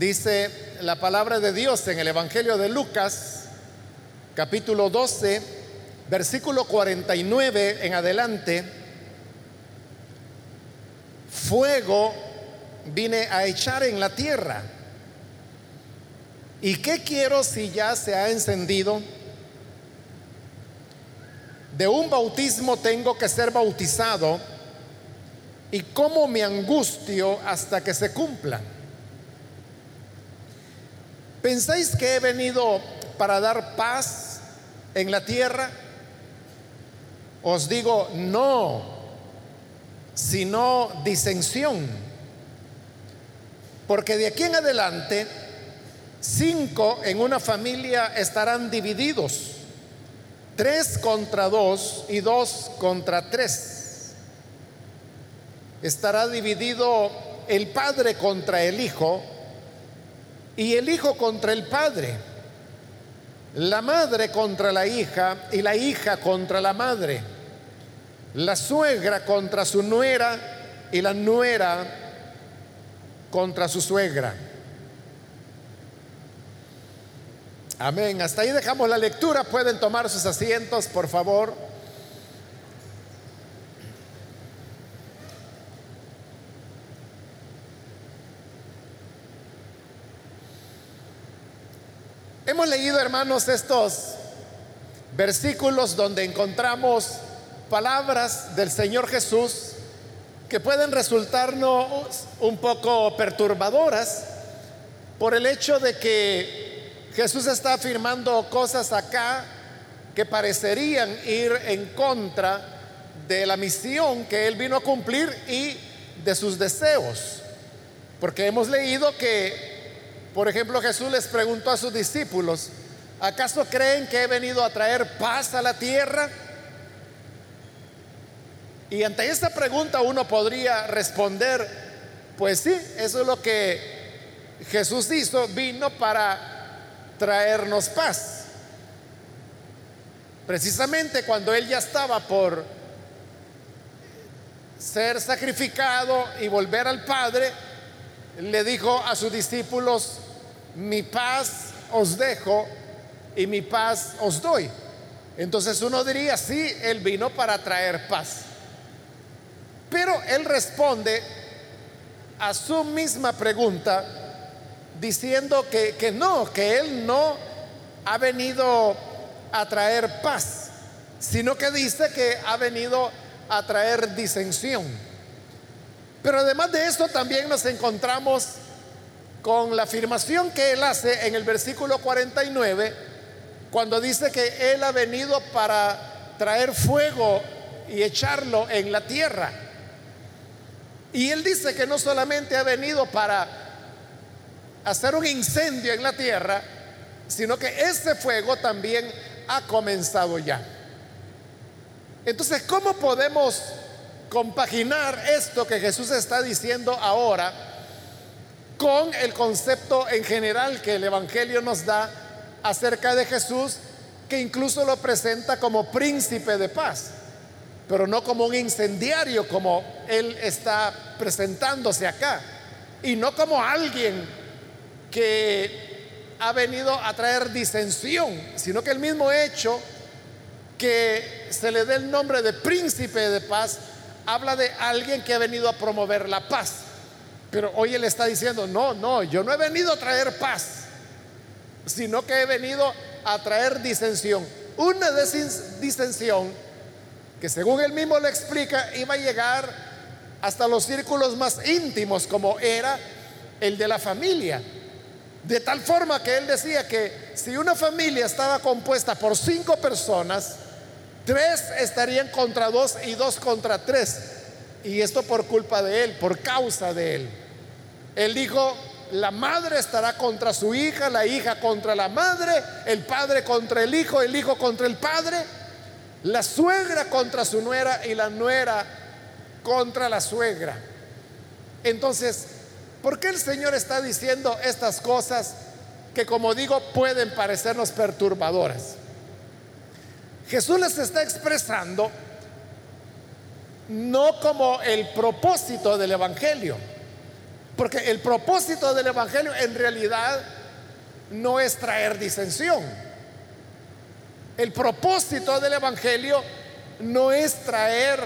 Dice la palabra de Dios en el Evangelio de Lucas, capítulo 12, versículo 49 en adelante. Fuego vine a echar en la tierra. ¿Y qué quiero si ya se ha encendido? De un bautismo tengo que ser bautizado. ¿Y cómo me angustio hasta que se cumpla? ¿Pensáis que he venido para dar paz en la tierra? Os digo, no, sino disensión. Porque de aquí en adelante, cinco en una familia estarán divididos, tres contra dos y dos contra tres. Estará dividido el padre contra el hijo y el hijo contra el padre, la madre contra la hija y la hija contra la madre, la suegra contra su nuera y la nuera contra su suegra. Amén. Hasta ahí dejamos la lectura. Pueden tomar sus asientos, por favor. Hemos leído, hermanos, estos versículos donde encontramos palabras del Señor Jesús que pueden resultarnos un poco perturbadoras por el hecho de que Jesús está afirmando cosas acá que parecerían ir en contra de la misión que Él vino a cumplir y de sus deseos. Porque hemos leído que por ejemplo, Jesús les preguntó a sus discípulos, ¿acaso creen que he venido a traer paz a la tierra? Y ante esta pregunta uno podría responder, pues sí, eso es lo que Jesús hizo, vino para traernos paz. Precisamente cuando Él ya estaba por ser sacrificado y volver al Padre, le dijo a sus discípulos, mi paz os dejo y mi paz os doy. Entonces uno diría, sí, Él vino para traer paz. Pero Él responde a su misma pregunta diciendo que, que no, que Él no ha venido a traer paz, sino que dice que ha venido a traer disensión. Pero además de esto también nos encontramos con la afirmación que él hace en el versículo 49, cuando dice que él ha venido para traer fuego y echarlo en la tierra. Y él dice que no solamente ha venido para hacer un incendio en la tierra, sino que ese fuego también ha comenzado ya. Entonces, ¿cómo podemos compaginar esto que Jesús está diciendo ahora con el concepto en general que el Evangelio nos da acerca de Jesús, que incluso lo presenta como príncipe de paz, pero no como un incendiario como él está presentándose acá, y no como alguien que ha venido a traer disensión, sino que el mismo hecho que se le dé el nombre de príncipe de paz habla de alguien que ha venido a promover la paz. Pero hoy él está diciendo, no, no, yo no he venido a traer paz, sino que he venido a traer disensión. Una disensión que según él mismo le explica, iba a llegar hasta los círculos más íntimos como era el de la familia. De tal forma que él decía que si una familia estaba compuesta por cinco personas, Tres estarían contra dos y dos contra tres. Y esto por culpa de él, por causa de él. Él dijo, la madre estará contra su hija, la hija contra la madre, el padre contra el hijo, el hijo contra el padre, la suegra contra su nuera y la nuera contra la suegra. Entonces, ¿por qué el Señor está diciendo estas cosas que como digo pueden parecernos perturbadoras? Jesús les está expresando no como el propósito del Evangelio, Porque el propósito del Evangelio en realidad no es traer disensión. El propósito del Evangelio no es traer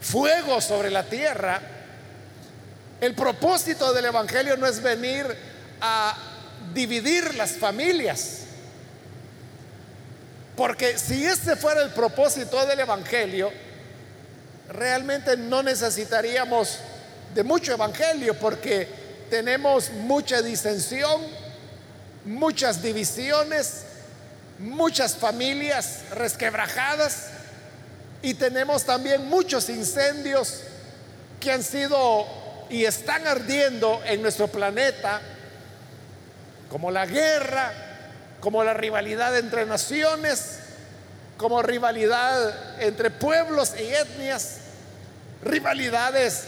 fuego sobre la tierra. El propósito del Evangelio no es venir a dividir las familias. Porque si ese fuera el propósito del Evangelio, realmente no necesitaríamos de mucho Evangelio porque tenemos mucha disensión, muchas divisiones, muchas familias resquebrajadas y tenemos también muchos incendios que han sido y están ardiendo en nuestro planeta, como la guerra, como la rivalidad entre naciones, como rivalidad entre pueblos y etnias, rivalidades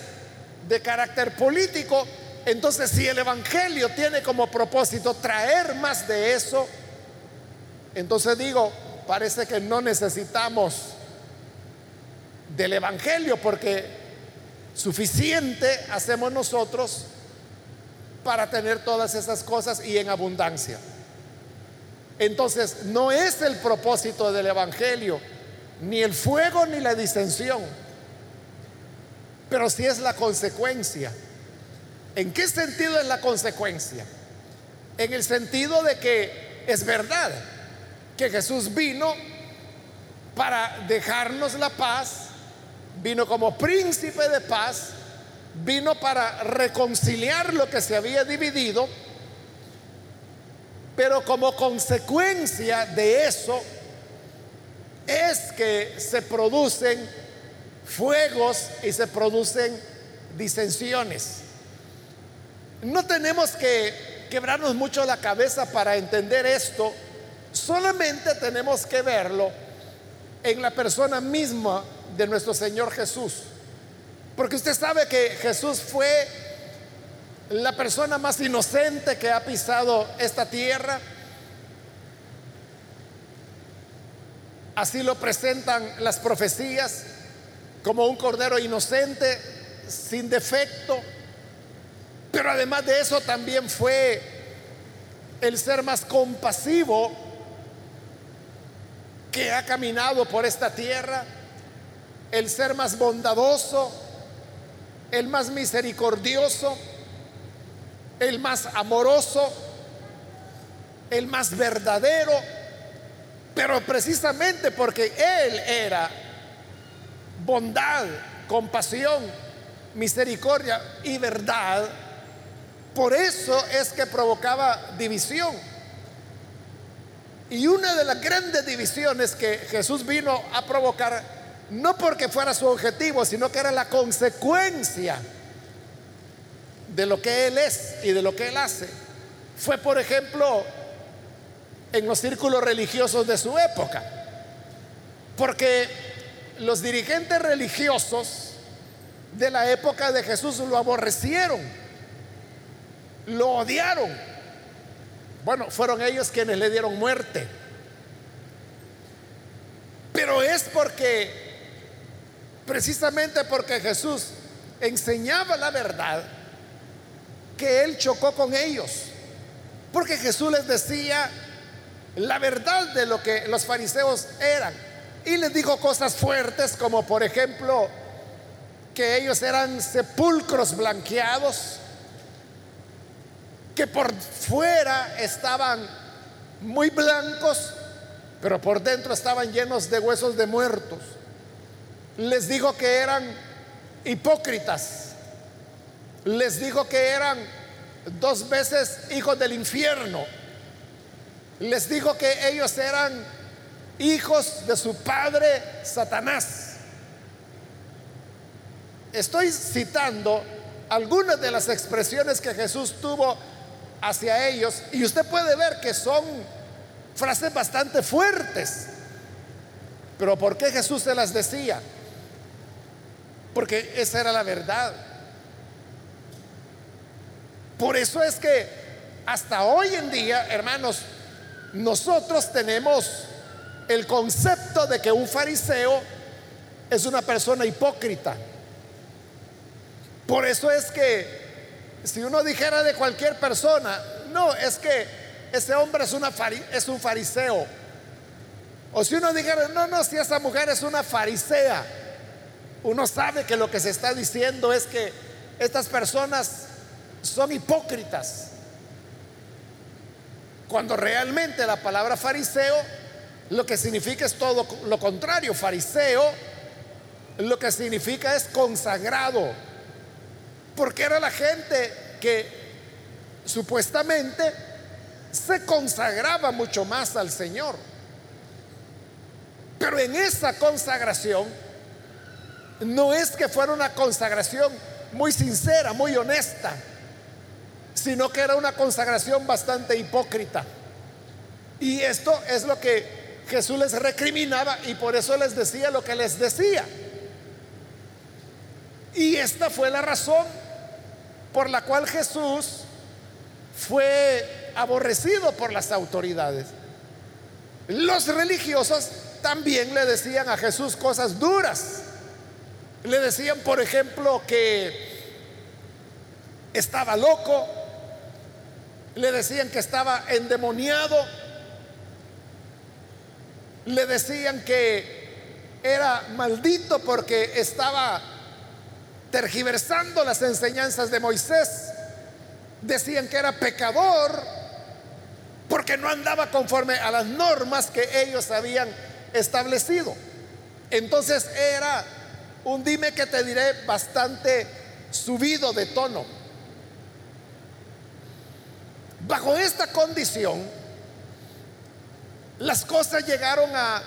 de carácter político. Entonces, si el Evangelio tiene como propósito traer más de eso, entonces digo, parece que no necesitamos del Evangelio porque suficiente hacemos nosotros para tener todas esas cosas y en abundancia. Entonces, no es el propósito del Evangelio, ni el fuego ni la disensión, pero sí es la consecuencia. ¿En qué sentido es la consecuencia? En el sentido de que es verdad que Jesús vino para dejarnos la paz, vino como príncipe de paz, vino para reconciliar lo que se había dividido, pero como consecuencia de eso es que se producen fuegos y se producen disensiones. No tenemos que quebrarnos mucho la cabeza para entender esto, solamente tenemos que verlo en la persona misma de nuestro Señor Jesús. Porque usted sabe que Jesús fue la persona más inocente que ha pisado esta tierra. Así lo presentan las profecías como un cordero inocente, sin defecto. Pero además de eso también fue el ser más compasivo que ha caminado por esta tierra, el ser más bondadoso, el más misericordioso el más amoroso, el más verdadero, pero precisamente porque Él era bondad, compasión, misericordia y verdad, por eso es que provocaba división. Y una de las grandes divisiones que Jesús vino a provocar, no porque fuera su objetivo, sino que era la consecuencia de lo que Él es y de lo que Él hace. Fue, por ejemplo, en los círculos religiosos de su época. Porque los dirigentes religiosos de la época de Jesús lo aborrecieron, lo odiaron. Bueno, fueron ellos quienes le dieron muerte. Pero es porque, precisamente porque Jesús enseñaba la verdad, que él chocó con ellos. Porque Jesús les decía la verdad de lo que los fariseos eran. Y les dijo cosas fuertes como por ejemplo que ellos eran sepulcros blanqueados, que por fuera estaban muy blancos, pero por dentro estaban llenos de huesos de muertos. Les dijo que eran hipócritas, les dijo que eran dos veces hijos del infierno. Les dijo que ellos eran hijos de su padre Satanás. Estoy citando algunas de las expresiones que Jesús tuvo hacia ellos y usted puede ver que son frases bastante fuertes. Pero ¿por qué Jesús se las decía? Porque esa era la verdad. Por eso es que hasta hoy en día, hermanos, nosotros tenemos el concepto de que un fariseo es una persona hipócrita. Por eso es que si uno dijera de cualquier persona, no, es que ese hombre es, una es un fariseo. O si uno dijera, no, no, si esa mujer es una farisea, uno sabe que lo que se está diciendo es que estas personas son hipócritas. Cuando realmente la palabra fariseo lo que significa es todo lo contrario. Fariseo lo que significa es consagrado. Porque era la gente que supuestamente se consagraba mucho más al Señor. Pero en esa consagración no es que fuera una consagración muy sincera, muy honesta, sino que era una consagración bastante hipócrita. Y esto es lo que Jesús les recriminaba y por eso les decía lo que les decía. Y esta fue la razón por la cual Jesús fue aborrecido por las autoridades. Los religiosos también le decían a Jesús cosas duras. Le decían, por ejemplo, que estaba loco, le decían que estaba endemoniado, le decían que era maldito porque estaba tergiversando las enseñanzas de Moisés, decían que era pecador porque no andaba conforme a las normas que ellos habían establecido. Entonces era un dime que te diré bastante subido de tono. Bajo esta condición, las cosas llegaron a,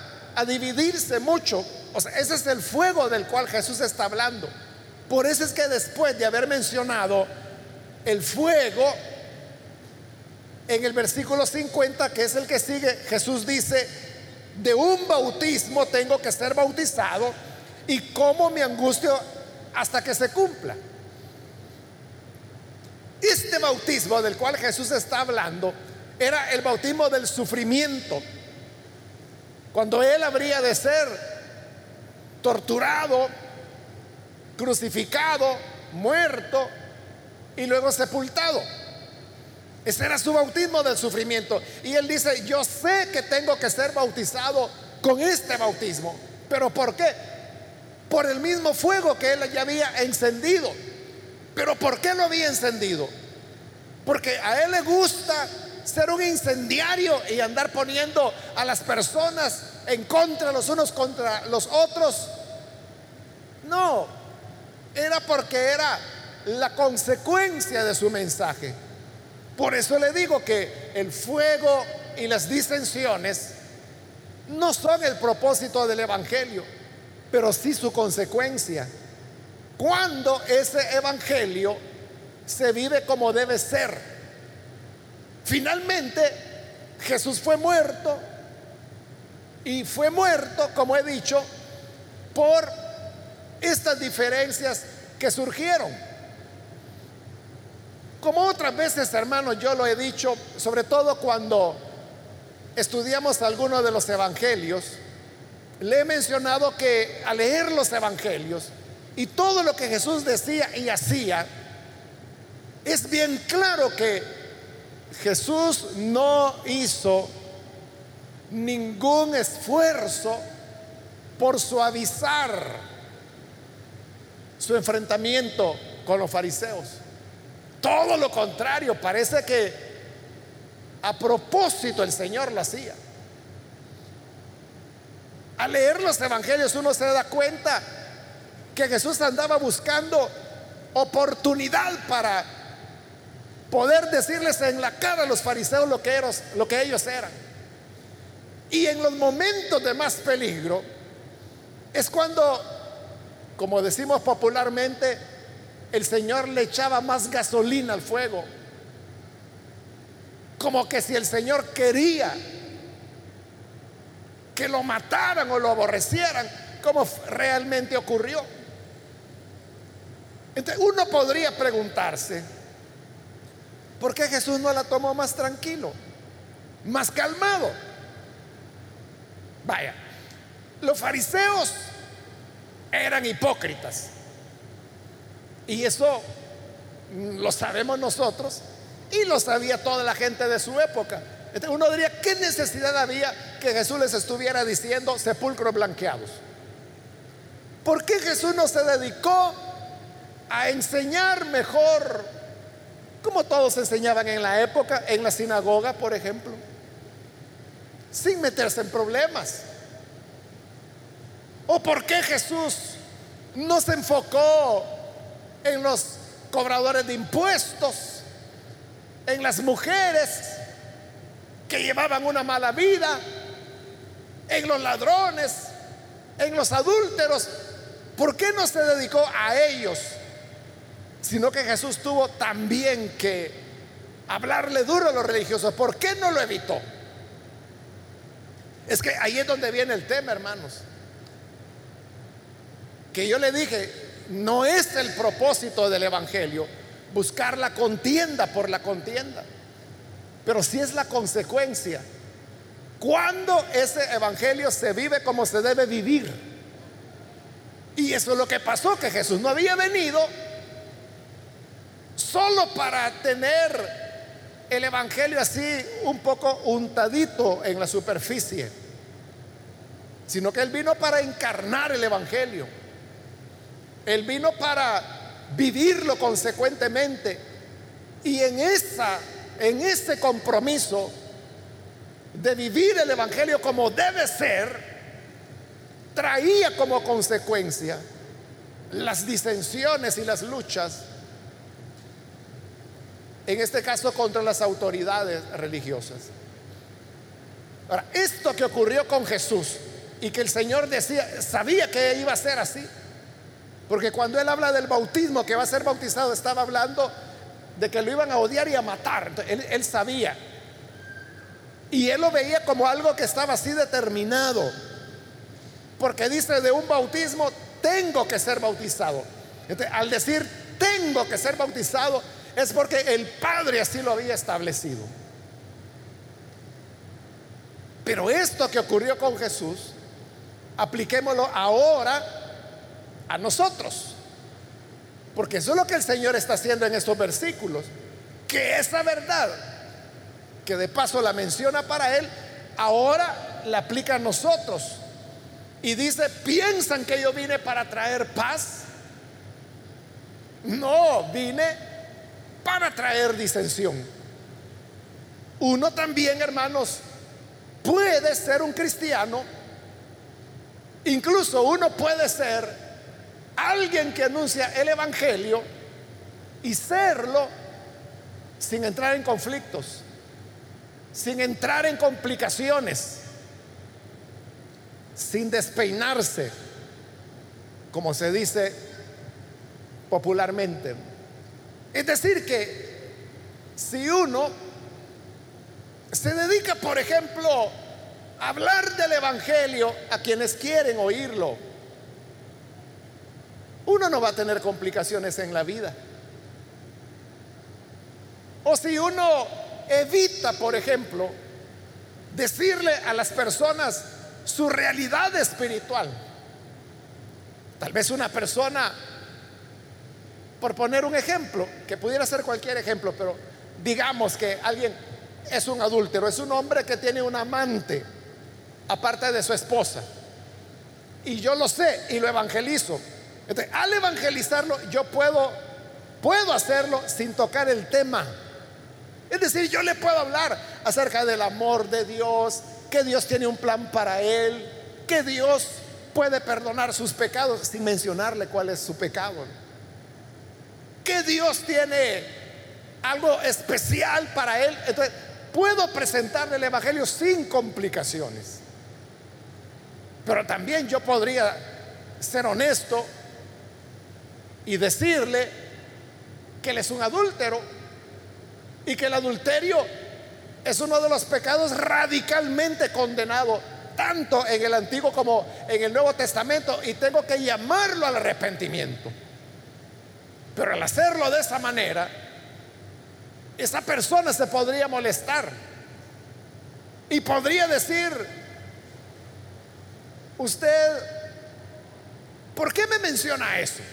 dividirse mucho. O ese es el fuego del cual Jesús está hablando. Por eso es que después de haber mencionado el fuego, en el versículo 50, que es el que sigue, Jesús dice, de un bautismo tengo que ser bautizado y cómo me angustio hasta que se cumpla. Este bautismo del cual Jesús está hablando era el bautismo del sufrimiento. Cuando Él habría de ser torturado, crucificado, muerto y luego sepultado. Ese era su bautismo del sufrimiento. Y Él dice, yo sé que tengo que ser bautizado con este bautismo. ¿Pero por qué? Por el mismo fuego que Él ya había encendido. Pero ¿por qué lo había encendido? Porque a él le gusta ser un incendiario y andar poniendo a las personas en contra los unos contra los otros. No, era porque era la consecuencia de su mensaje. Por eso le digo que el fuego y las disensiones no son el propósito del Evangelio, pero sí su consecuencia. Cuando ese evangelio se vive como debe ser. Finalmente, Jesús fue muerto y fue muerto, como he dicho, por estas diferencias que surgieron. Como otras veces, hermanos, yo lo he dicho, sobre todo cuando estudiamos algunos de los evangelios, le he mencionado que al leer los evangelios, y todo lo que Jesús decía y hacía, es bien claro que Jesús no hizo ningún esfuerzo por suavizar su enfrentamiento con los fariseos. Todo lo contrario, parece que a propósito el Señor lo hacía. Al leer los evangelios uno se da cuenta que Jesús andaba buscando oportunidad para poder decirles en la cara a los fariseos lo que, lo que ellos eran. Y en los momentos de más peligro es cuando, como decimos popularmente, el Señor le echaba más gasolina al fuego. Como que si el Señor quería que lo mataran o lo aborrecieran, como realmente ocurrió. Entonces uno podría preguntarse, ¿por qué Jesús no la tomó más tranquilo, más calmado? Vaya, los fariseos eran hipócritas. Y eso lo sabemos nosotros y lo sabía toda la gente de su época. Entonces uno diría, ¿qué necesidad había que Jesús les estuviera diciendo sepulcros blanqueados? ¿Por qué Jesús no se dedicó a enseñar mejor, como todos enseñaban en la época, en la sinagoga, por ejemplo, sin meterse en problemas? ¿O por qué Jesús no se enfocó en los cobradores de impuestos, en las mujeres que llevaban una mala vida, en los ladrones, en los adúlteros? ¿Por qué no se dedicó a ellos? Sino que Jesús tuvo también que hablarle duro a los religiosos. ¿Por qué no lo evitó? Es que ahí es donde viene el tema, hermanos. Que yo le dije, no es el propósito del Evangelio buscar la contienda por la contienda, pero sí es la consecuencia. Cuando ese Evangelio se vive como se debe vivir. Y eso es lo que pasó, que Jesús no había venido solo para tener el Evangelio así un poco untadito en la superficie, sino que Él vino para encarnar el Evangelio. Él vino para vivirlo consecuentemente. Y en esa en ese compromiso de vivir el evangelio como debe ser, traía como consecuencia las disensiones y las luchas, en este caso contra las autoridades religiosas. Ahora, esto que ocurrió con Jesús y que el Señor decía, sabía que iba a ser así, porque cuando él habla del bautismo, que va a ser bautizado, estaba hablando de que lo iban a odiar y a matar. él, sabía. Y él lo veía como algo que estaba así determinado. Porque dice de un bautismo, tengo que ser bautizado. al decir tengo que ser bautizado, es porque el Padre así lo había establecido. Pero esto que ocurrió con Jesús, apliquémoslo ahora a nosotros. Porque eso es lo que el Señor está haciendo en estos versículos. Que esa verdad, que de paso la menciona para Él, ahora la aplica a nosotros. Y dice, ¿piensan que yo vine para traer paz? No, vine para traer disensión. Uno también, hermanos, puede ser un cristiano. Incluso uno puede ser alguien que anuncia el Evangelio y serlo sin entrar en conflictos, sin entrar en complicaciones sin despeinarse, como se dice popularmente. Es decir, que si uno se dedica, por ejemplo, a hablar del Evangelio a quienes quieren oírlo, uno no va a tener complicaciones en la vida. O si uno evita, por ejemplo, decirle a las personas su realidad espiritual. Tal vez una persona, por poner un ejemplo, que pudiera ser cualquier ejemplo, pero digamos que alguien es un adúltero, es un hombre que tiene un amante, aparte de su esposa. Y yo lo sé y lo evangelizo. Entonces, al evangelizarlo, yo puedo, puedo hacerlo sin tocar el tema. Es decir, yo le puedo hablar acerca del amor de Dios, que Dios tiene un plan para él, que Dios puede perdonar sus pecados sin mencionarle cuál es su pecado. Que Dios tiene algo especial para él. Entonces, puedo presentarle el Evangelio sin complicaciones. Pero también yo podría ser honesto y decirle que él es un adúltero y que el adulterio es uno de los pecados radicalmente condenado, tanto en el Antiguo como en el Nuevo Testamento, y tengo que llamarlo al arrepentimiento. Pero al hacerlo de esa manera, esa persona se podría molestar y podría decir, usted, ¿por qué me menciona eso?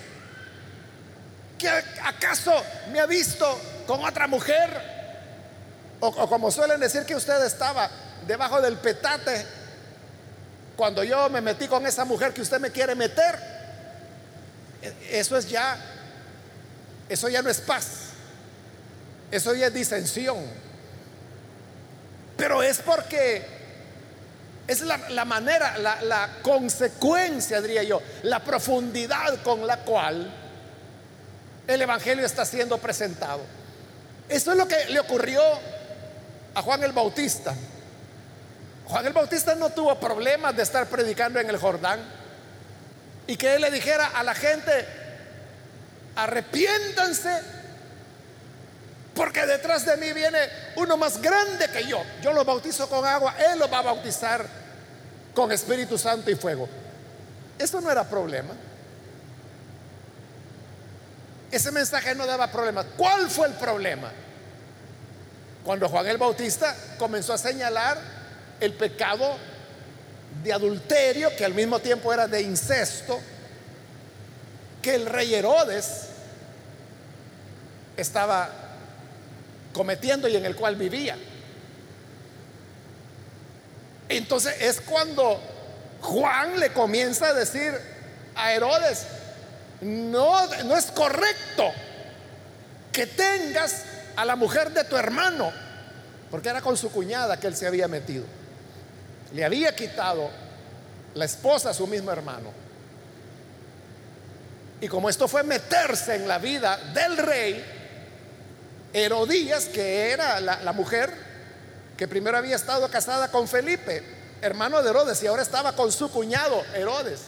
¿Que acaso me ha visto con otra mujer? O, o, como suelen decir que usted estaba debajo del petate cuando yo me metí con esa mujer que usted me quiere meter. E, eso es ya, eso ya no es paz. Eso ya es disensión. Pero es porque es la, manera, la, la, consecuencia, diría yo, la profundidad con la cual el Evangelio está siendo presentado. Eso es lo que le ocurrió a Juan el Bautista. Juan el Bautista no tuvo problemas de estar predicando en el Jordán y que él le dijera a la gente, arrepiéntanse porque detrás de mí viene uno más grande que yo. Yo lo bautizo con agua, Él lo va a bautizar con Espíritu Santo y fuego. Eso no era problema. Ese mensaje no daba problema. ¿Cuál fue el problema? Cuando Juan el Bautista comenzó a señalar el pecado de adulterio, que al mismo tiempo era de incesto, que el rey Herodes estaba cometiendo y en el cual vivía. Entonces es cuando Juan le comienza a decir a Herodes, no, no es correcto que tengas a la mujer de tu hermano, porque era con su cuñada que él se había metido. Le había quitado la esposa a su mismo hermano. Y como esto fue meterse en la vida del rey, Herodías, que era la, mujer que primero había estado casada con Felipe, hermano de Herodes, y ahora estaba con su cuñado Herodes.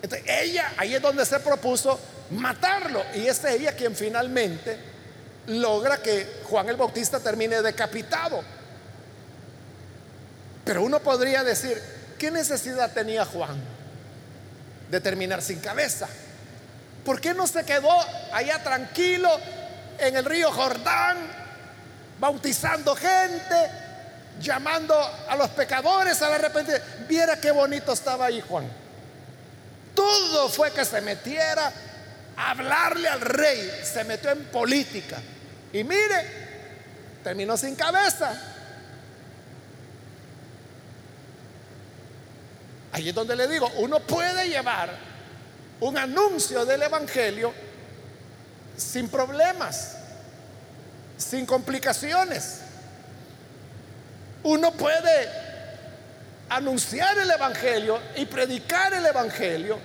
Entonces, ella, ahí es donde se propuso matarlo. Y es ella quien finalmente logra que Juan el Bautista termine decapitado. Pero uno podría decir, ¿qué necesidad tenía Juan de terminar sin cabeza? ¿Por qué no se quedó allá tranquilo en el río Jordán, bautizando gente, llamando a los pecadores a la arrepentimiento. Viera qué bonito estaba ahí Juan. Todo fue que se metiera a hablarle al rey, se metió en política. Y mire, terminó sin cabeza. Ahí es donde le digo, uno puede llevar un anuncio del Evangelio sin problemas, sin complicaciones. Uno puede anunciar el Evangelio y predicar el Evangelio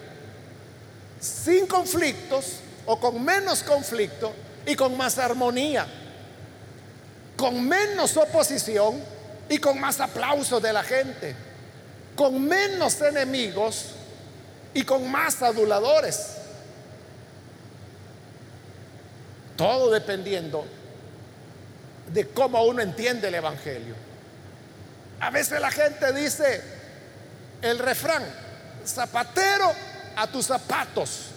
sin conflictos o con menos conflicto y con más armonía, con menos oposición y con más aplauso de la gente, con menos enemigos y con más aduladores. Todo dependiendo de cómo uno entiende el Evangelio. A veces la gente dice el refrán, zapatero a tus zapatos.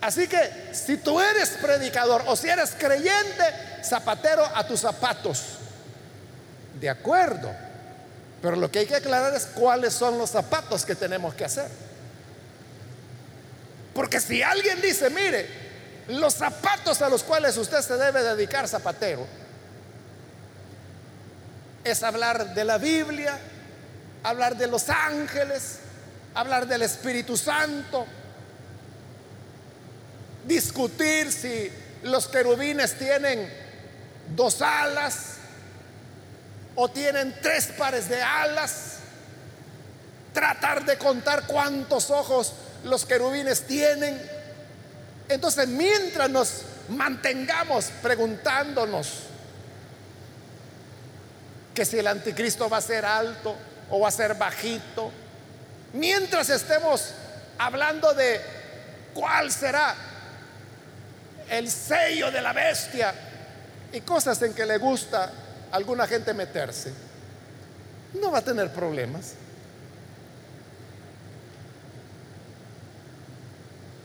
Así que si tú eres predicador o si eres creyente, zapatero a tus zapatos. De acuerdo. Pero lo que hay que aclarar es cuáles son los zapatos que tenemos que hacer. Porque si alguien dice, mire, los zapatos a los cuales usted se debe dedicar zapatero es hablar de la Biblia, hablar de los ángeles, hablar del Espíritu Santo, discutir si los querubines tienen dos alas o tienen tres pares de alas, tratar de contar cuántos ojos los querubines tienen entonces, mientras nos mantengamos preguntándonos que si el anticristo va a ser alto o va a ser bajito, mientras estemos hablando de cuál será el sello de la bestia y cosas en que le gusta a alguna gente meterse, no va a tener problemas.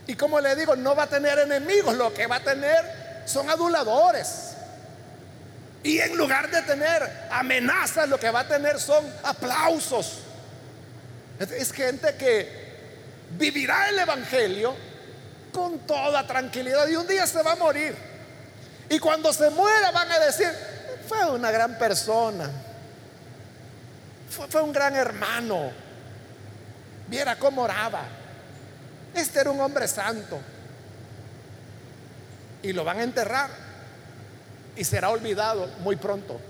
Y como le digo, no va a tener enemigos, lo que va a tener son aduladores. Y en lugar de tener amenazas, lo que va a tener son aplausos. Es gente que vivirá el Evangelio con toda tranquilidad y un día se va a morir. Y cuando se muera van a decir, fue una gran persona, fue, un gran hermano, viera cómo oraba, este era un hombre santo. Y lo van a enterrar y será olvidado muy pronto.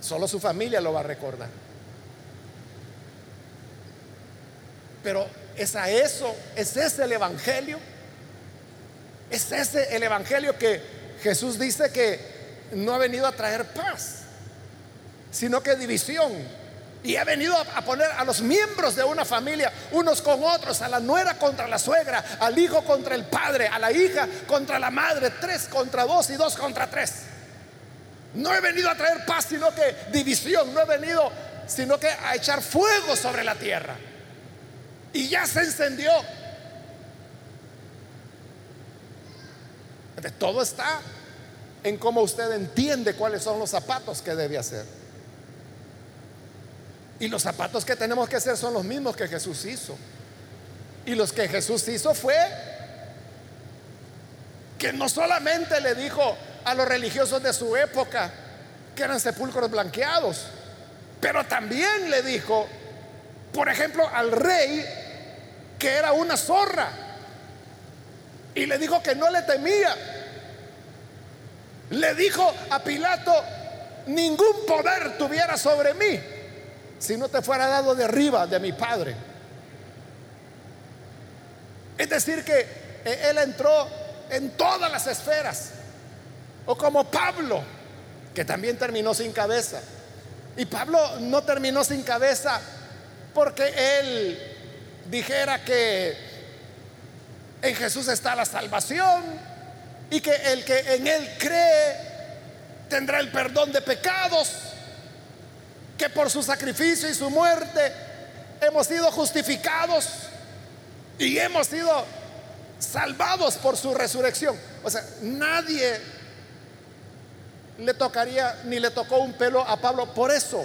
Solo su familia lo va a recordar. Pero es a eso, es ese el Evangelio. Es ese el Evangelio que Jesús dice que no ha venido a traer paz, sino que división. Y ha venido a poner a los miembros de una familia unos con otros, a la nuera contra la suegra, al hijo contra el padre, a la hija contra la madre, tres contra dos y dos contra tres. No he venido a traer paz, sino que división. No he venido, sino que a echar fuego sobre la tierra. Y ya se encendió. todo está en cómo usted entiende cuáles son los zapatos que debe hacer. Y los zapatos que tenemos que hacer son los mismos que Jesús hizo. Y los que Jesús hizo fue que no solamente le dijo a los religiosos de su época que eran sepulcros blanqueados, pero también le dijo, por ejemplo, al rey que era una zorra. Y le dijo que no le temía. Le dijo a Pilato, ningún poder tuviera sobre mí si no te fuera dado de arriba de mi Padre. Es decir, que eh, él entró en todas las esferas. O como Pablo, que también terminó sin cabeza. Y Pablo no terminó sin cabeza porque él dijera que en Jesús está la salvación y que el que en Él cree tendrá el perdón de pecados, que por su sacrificio y su muerte hemos sido justificados y hemos sido salvados por su resurrección. O sea, nadie le tocaría ni le tocó un pelo a Pablo por eso.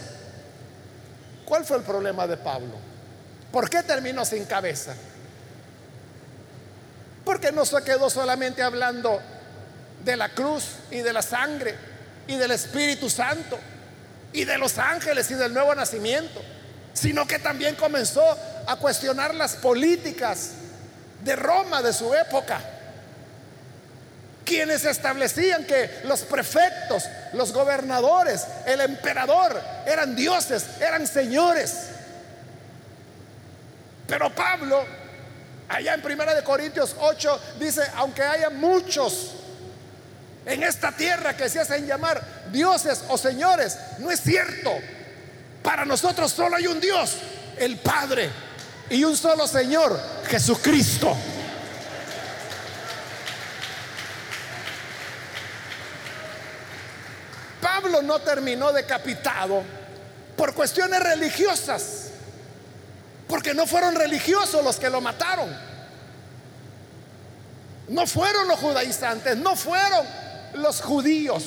¿Cuál fue el problema de Pablo? ¿Por qué terminó sin cabeza? Porque no se quedó solamente hablando de la cruz y de la sangre y del Espíritu Santo y de los ángeles y del nuevo nacimiento, sino que también comenzó a cuestionar las políticas de Roma de su época, quienes establecían que los prefectos, los gobernadores, el emperador eran dioses, eran señores. Pero Pablo, allá en Primera de Corintios 8, dice, aunque haya muchos en esta tierra que se hacen llamar dioses o señores, no es cierto. Para nosotros solo hay un Dios, el Padre, y un solo Señor, Jesucristo. Pablo no terminó decapitado por cuestiones religiosas. Porque no fueron religiosos los que lo mataron. No fueron los judaizantes, no fueron los judíos,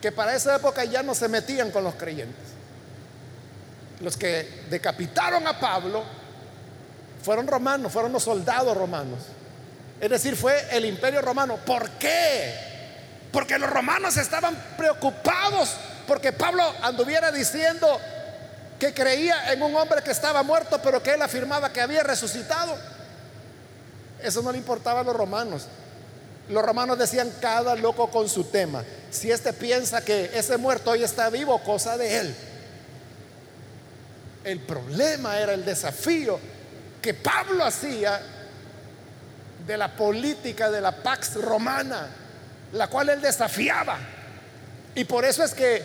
que para esa época ya no se metían con los creyentes. Los que decapitaron a Pablo fueron romanos, fueron los soldados romanos. Es decir, fue el imperio romano. ¿Por qué? Porque los romanos estaban preocupados porque Pablo anduviera diciendo que creía en un hombre que estaba muerto, pero que él afirmaba que había resucitado. Eso no le importaba a los romanos. Los romanos decían cada loco con su tema. Si este piensa que ese muerto hoy está vivo, cosa de él. El problema era el desafío que Pablo hacía de la política de la Pax Romana, la cual él desafiaba. Y por eso es que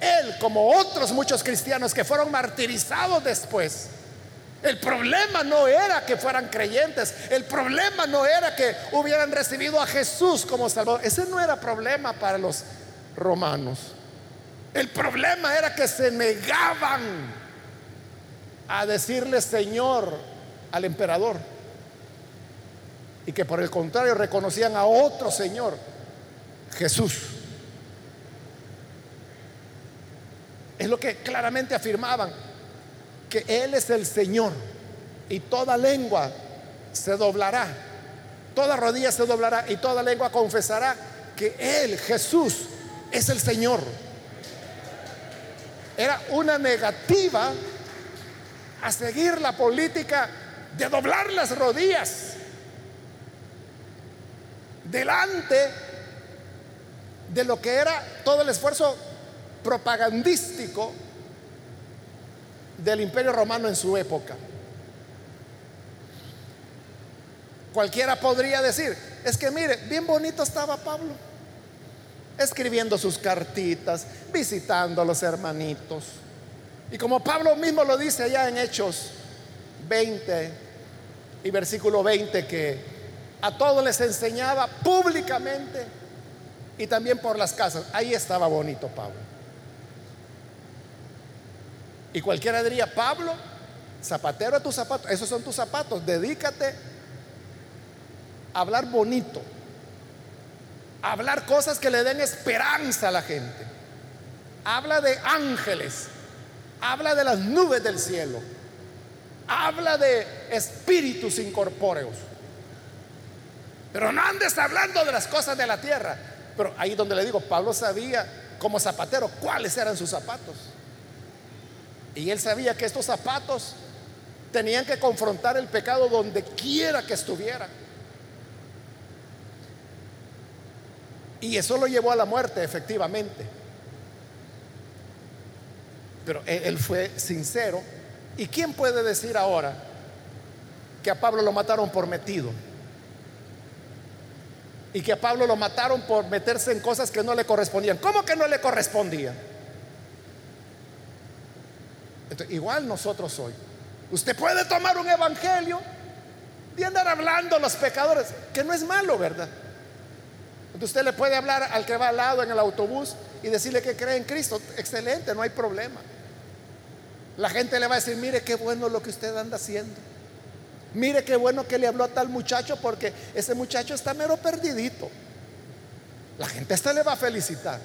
él, como otros muchos cristianos que fueron martirizados después, el problema no era que fueran creyentes, el problema no era que hubieran recibido a Jesús como Salvador, ese no era problema para los romanos. El problema era que se negaban a decirle Señor al emperador y que por el contrario reconocían a otro Señor, Jesús. Es lo que claramente afirmaban, que Él es el Señor y toda lengua se doblará, toda rodilla se doblará y toda lengua confesará que Él, Jesús, es el Señor. Era una negativa a seguir la política de doblar las rodillas delante de lo que era todo el esfuerzo propagandístico del imperio romano en su época. Cualquiera podría decir, es que mire, bien bonito estaba Pablo, escribiendo sus cartitas, visitando a los hermanitos. Y como Pablo mismo lo dice allá en Hechos 20 y versículo 20, que a todos les enseñaba públicamente y también por las casas. Ahí estaba bonito Pablo. Y cualquiera diría, Pablo, zapatero a tus zapatos, esos son tus zapatos, dedícate a hablar bonito, a hablar cosas que le den esperanza a la gente. Habla de ángeles, habla de las nubes del cielo, habla de espíritus incorpóreos. Pero no andes hablando de las cosas de la tierra. Pero ahí donde le digo, Pablo sabía como zapatero cuáles eran sus zapatos. Y él sabía que estos zapatos tenían que confrontar el pecado donde quiera que estuviera. Y eso lo llevó a la muerte, efectivamente. Pero él fue sincero. ¿Y quién puede decir ahora que a Pablo lo mataron por metido? Y que a Pablo lo mataron por meterse en cosas que no le correspondían. ¿Cómo que no le correspondía? Igual nosotros hoy. Usted puede tomar un evangelio y andar hablando a los pecadores, que no es malo, ¿verdad? usted le puede hablar al que va al lado en el autobús y decirle que cree en Cristo. Excelente, no hay problema. La gente le va a decir, mire qué bueno lo que usted anda haciendo. Mire qué bueno que le habló a tal muchacho porque ese muchacho está mero perdidito. La gente hasta le va a felicitar.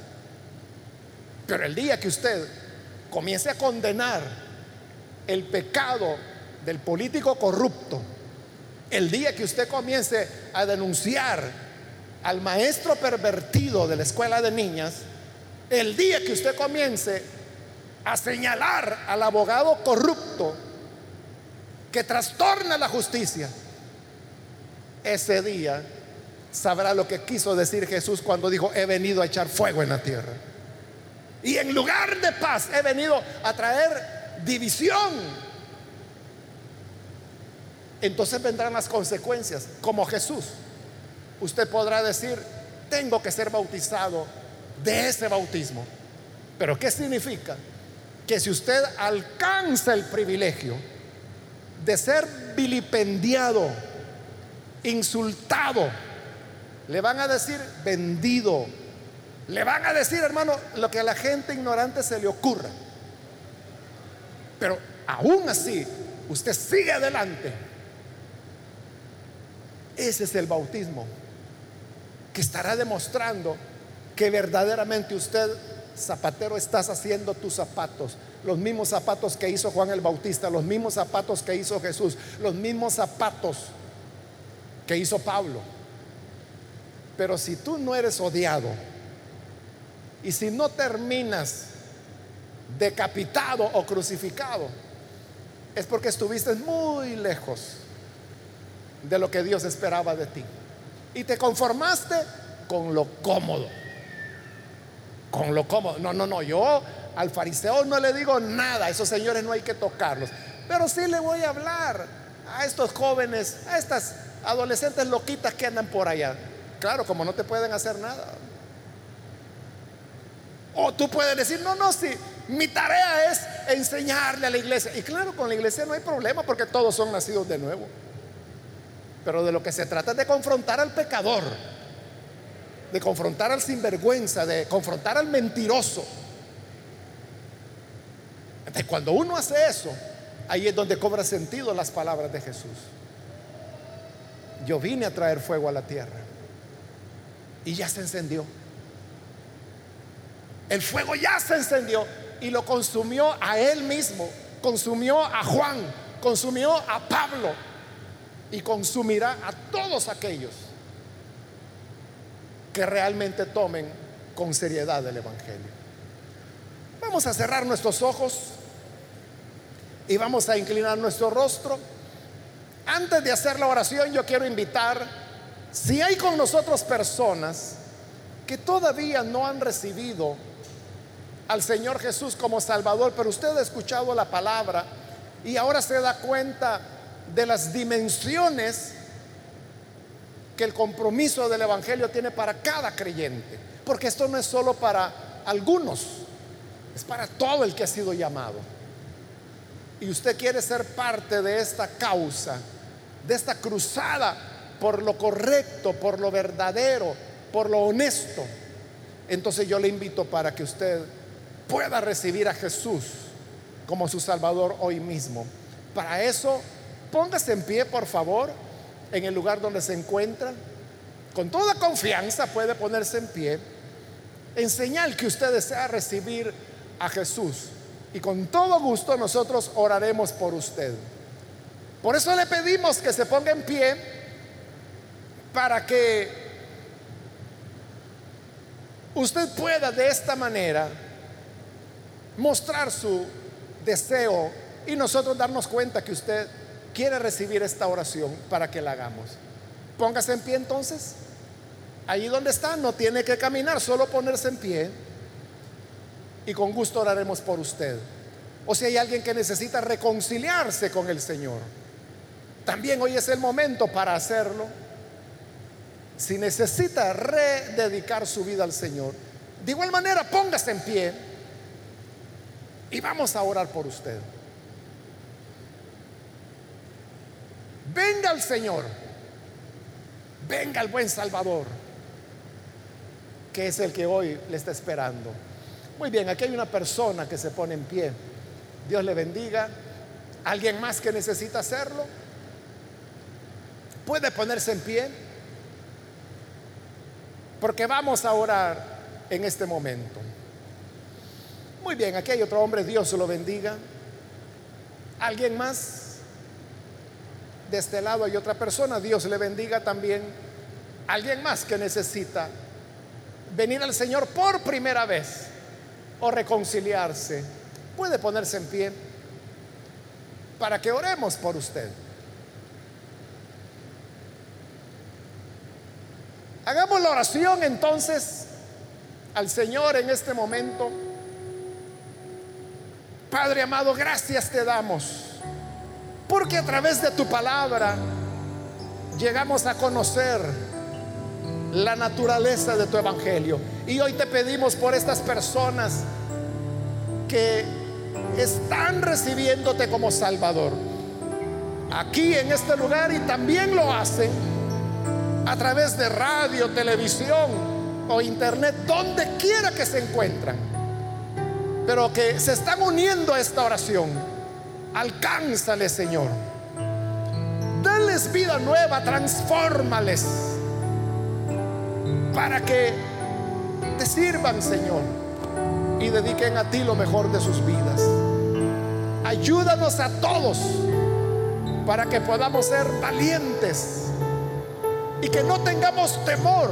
Pero el día que usted comience a condenar el pecado del político corrupto, el día que usted comience a denunciar al maestro pervertido de la escuela de niñas, el día que usted comience a señalar al abogado corrupto que trastorna la justicia, ese día sabrá lo que quiso decir Jesús cuando dijo, he venido a echar fuego en la tierra. Y en lugar de paz he venido a traer división. Entonces vendrán las consecuencias, como Jesús. Usted podrá decir, tengo que ser bautizado de ese bautismo. Pero ¿qué significa? Que si usted alcanza el privilegio de ser vilipendiado, insultado, le van a decir vendido, le van a decir, hermano, lo que a la gente ignorante se le ocurra. Pero aún así, usted sigue adelante. Ese es el bautismo que estará demostrando que verdaderamente usted, zapatero, estás haciendo tus zapatos. Los mismos zapatos que hizo Juan el Bautista, los mismos zapatos que hizo Jesús, los mismos zapatos que hizo Pablo. Pero si tú no eres odiado, y si no terminas decapitado o crucificado, es porque estuviste muy lejos de lo que Dios esperaba de ti. Y te conformaste con lo cómodo. Con lo cómodo. No, no, no, yo al fariseo no le digo nada, esos señores no hay que tocarlos. Pero sí le voy a hablar a estos jóvenes, a estas adolescentes loquitas que andan por allá. Claro, como no te pueden hacer nada. O tú puedes decir, no, no, sí, mi tarea es enseñarle a la iglesia. Y claro, con la iglesia no hay problema porque todos son nacidos de nuevo. Pero de lo que se trata es de confrontar al pecador, de confrontar al sinvergüenza, de confrontar al mentiroso. Entonces, cuando uno hace eso, ahí es donde cobra sentido las palabras de Jesús. Yo vine a traer fuego a la tierra y ya se encendió. El fuego ya se encendió y lo consumió a él mismo, consumió a Juan, consumió a Pablo. y consumirá a todos aquellos que realmente tomen con seriedad el Evangelio. Vamos a cerrar nuestros ojos y vamos a inclinar nuestro rostro. Antes de hacer la oración, yo quiero invitar, si hay con nosotros personas que todavía no han recibido al Señor Jesús como Salvador, pero usted ha escuchado la palabra y ahora se da cuenta de las dimensiones que el compromiso del Evangelio tiene para cada creyente. Porque esto no es solo para algunos, es para todo el que ha sido llamado. Y usted quiere ser parte de esta causa, de esta cruzada por lo correcto, por lo verdadero, por lo honesto. Entonces yo le invito para que usted pueda recibir a Jesús como su Salvador hoy mismo. Para eso, póngase en pie, por favor, en el lugar donde se encuentra. Con toda confianza puede ponerse en pie en señal que usted desea recibir a Jesús. Y con todo gusto nosotros oraremos por usted. Por eso le pedimos que se ponga en pie para que usted pueda de esta manera mostrar su deseo y nosotros darnos cuenta que usted quiere recibir esta oración para que la hagamos. Póngase en pie entonces. Allí donde está, no tiene que caminar, solo ponerse en pie. Y con gusto oraremos por usted. O si hay alguien que necesita reconciliarse con el Señor, también hoy es el momento para hacerlo. Si necesita rededicar su vida al Señor, de igual manera póngase en pie y vamos a orar por usted. Venga el Señor. Venga el buen Salvador, que es el que hoy le está esperando. Muy bien, aquí hay una persona que se pone en pie. Dios le bendiga. ¿Alguien más que necesita hacerlo? ¿Puede ponerse en pie? Porque vamos a orar en este momento. Muy bien, aquí hay otro hombre, Dios lo bendiga. ¿Alguien más? De este lado hay otra persona, Dios le bendiga también. ¿Alguien más que necesita venir al Señor por primera vez o reconciliarse? Puede ponerse en pie para que oremos por usted. Hagamos la oración entonces al Señor en este momento. Padre amado, gracias te damos, porque a través de tu palabra llegamos a conocer la naturaleza de tu evangelio. Y hoy te pedimos por estas personas que están recibiéndote como Salvador, aquí en este lugar y también lo hacen a través de radio, televisión o internet, donde quiera que se encuentran pero que se están uniendo a esta oración, alcánzale, Señor. Dales vida nueva, transfórmales para que te sirvan, Señor, y dediquen a ti lo mejor de sus vidas. Ayúdanos a todos para que podamos ser valientes y que no tengamos temor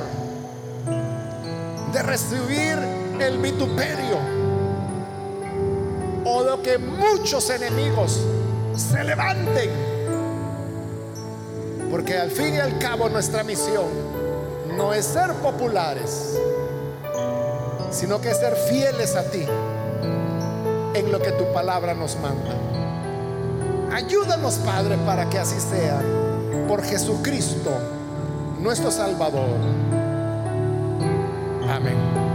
de recibir el vituperio o de que muchos enemigos se levanten. Porque al fin y al cabo nuestra misión no es ser populares, sino que ser fieles a ti en lo que tu palabra nos manda. Ayúdanos, Padre, para que así sea, por Jesucristo, nuestro Salvador. Amén.